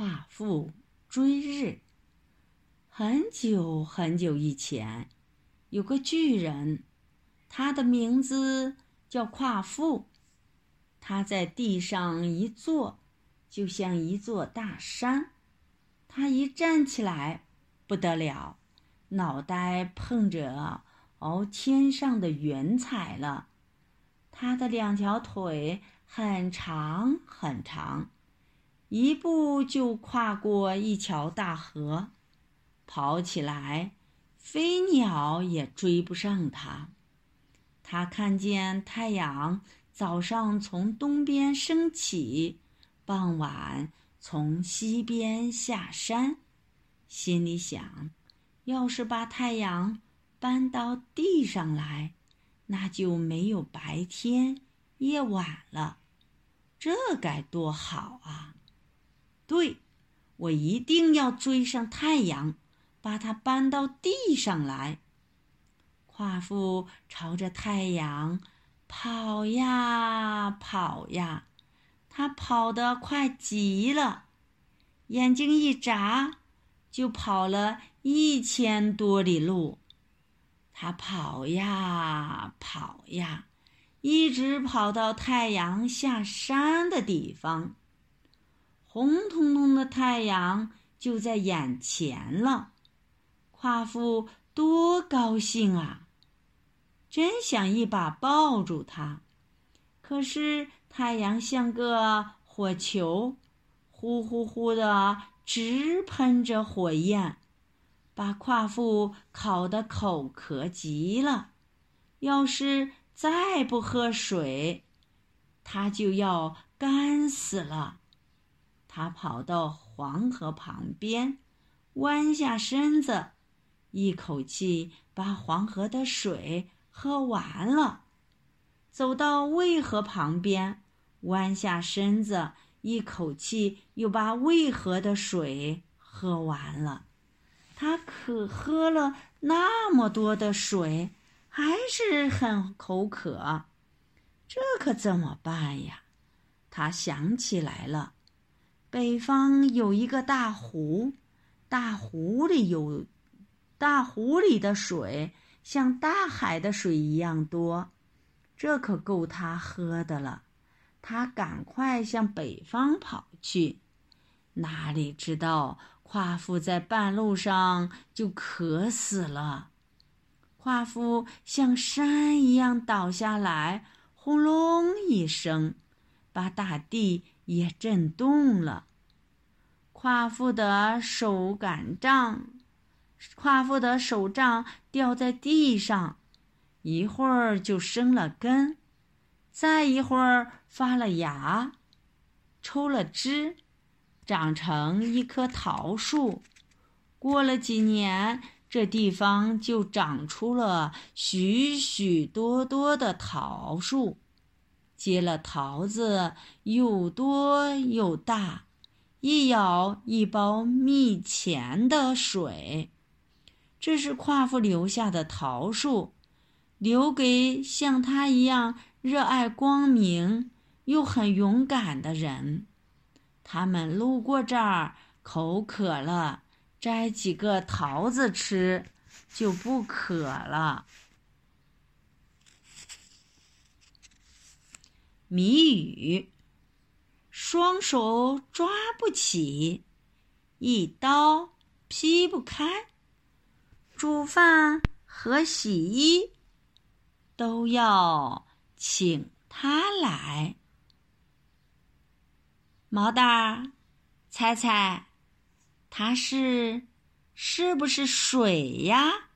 夸父追日。很久很久以前，有个巨人，他的名字叫夸父。他在地上一坐，就像一座大山。他一站起来，不得了，脑袋碰着哦天上的云彩了。他的两条腿很长很长。一步就跨过一条大河，跑起来，飞鸟也追不上它。他看见太阳早上从东边升起，傍晚从西边下山，心里想：要是把太阳搬到地上来，那就没有白天、夜晚了，这该多好啊！对，我一定要追上太阳，把它搬到地上来。夸父朝着太阳跑呀跑呀，他跑得快极了，眼睛一眨，就跑了一千多里路。他跑呀跑呀，一直跑到太阳下山的地方。红彤彤的太阳就在眼前了，夸父多高兴啊！真想一把抱住它，可是太阳像个火球，呼呼呼的直喷着火焰，把夸父烤得口渴极了。要是再不喝水，他就要干死了。他跑到黄河旁边，弯下身子，一口气把黄河的水喝完了；走到渭河旁边，弯下身子，一口气又把渭河的水喝完了。他可喝了那么多的水，还是很口渴，这可怎么办呀？他想起来了。北方有一个大湖，大湖里有，大湖里的水像大海的水一样多，这可够他喝的了。他赶快向北方跑去，哪里知道夸父在半路上就渴死了，夸父像山一样倒下来，轰隆一声，把大地。也震动了。夸父的手杆杖，夸父的手杖掉在地上，一会儿就生了根，再一会儿发了芽，抽了枝，长成一棵桃树。过了几年，这地方就长出了许许多多的桃树。结了桃子，又多又大，一咬一包蜜钱的水。这是夸父留下的桃树，留给像他一样热爱光明又很勇敢的人。他们路过这儿，口渴了，摘几个桃子吃，就不渴了。谜语：双手抓不起，一刀劈不开，煮饭和洗衣都要请他来。毛蛋儿，猜猜，它是是不是水呀？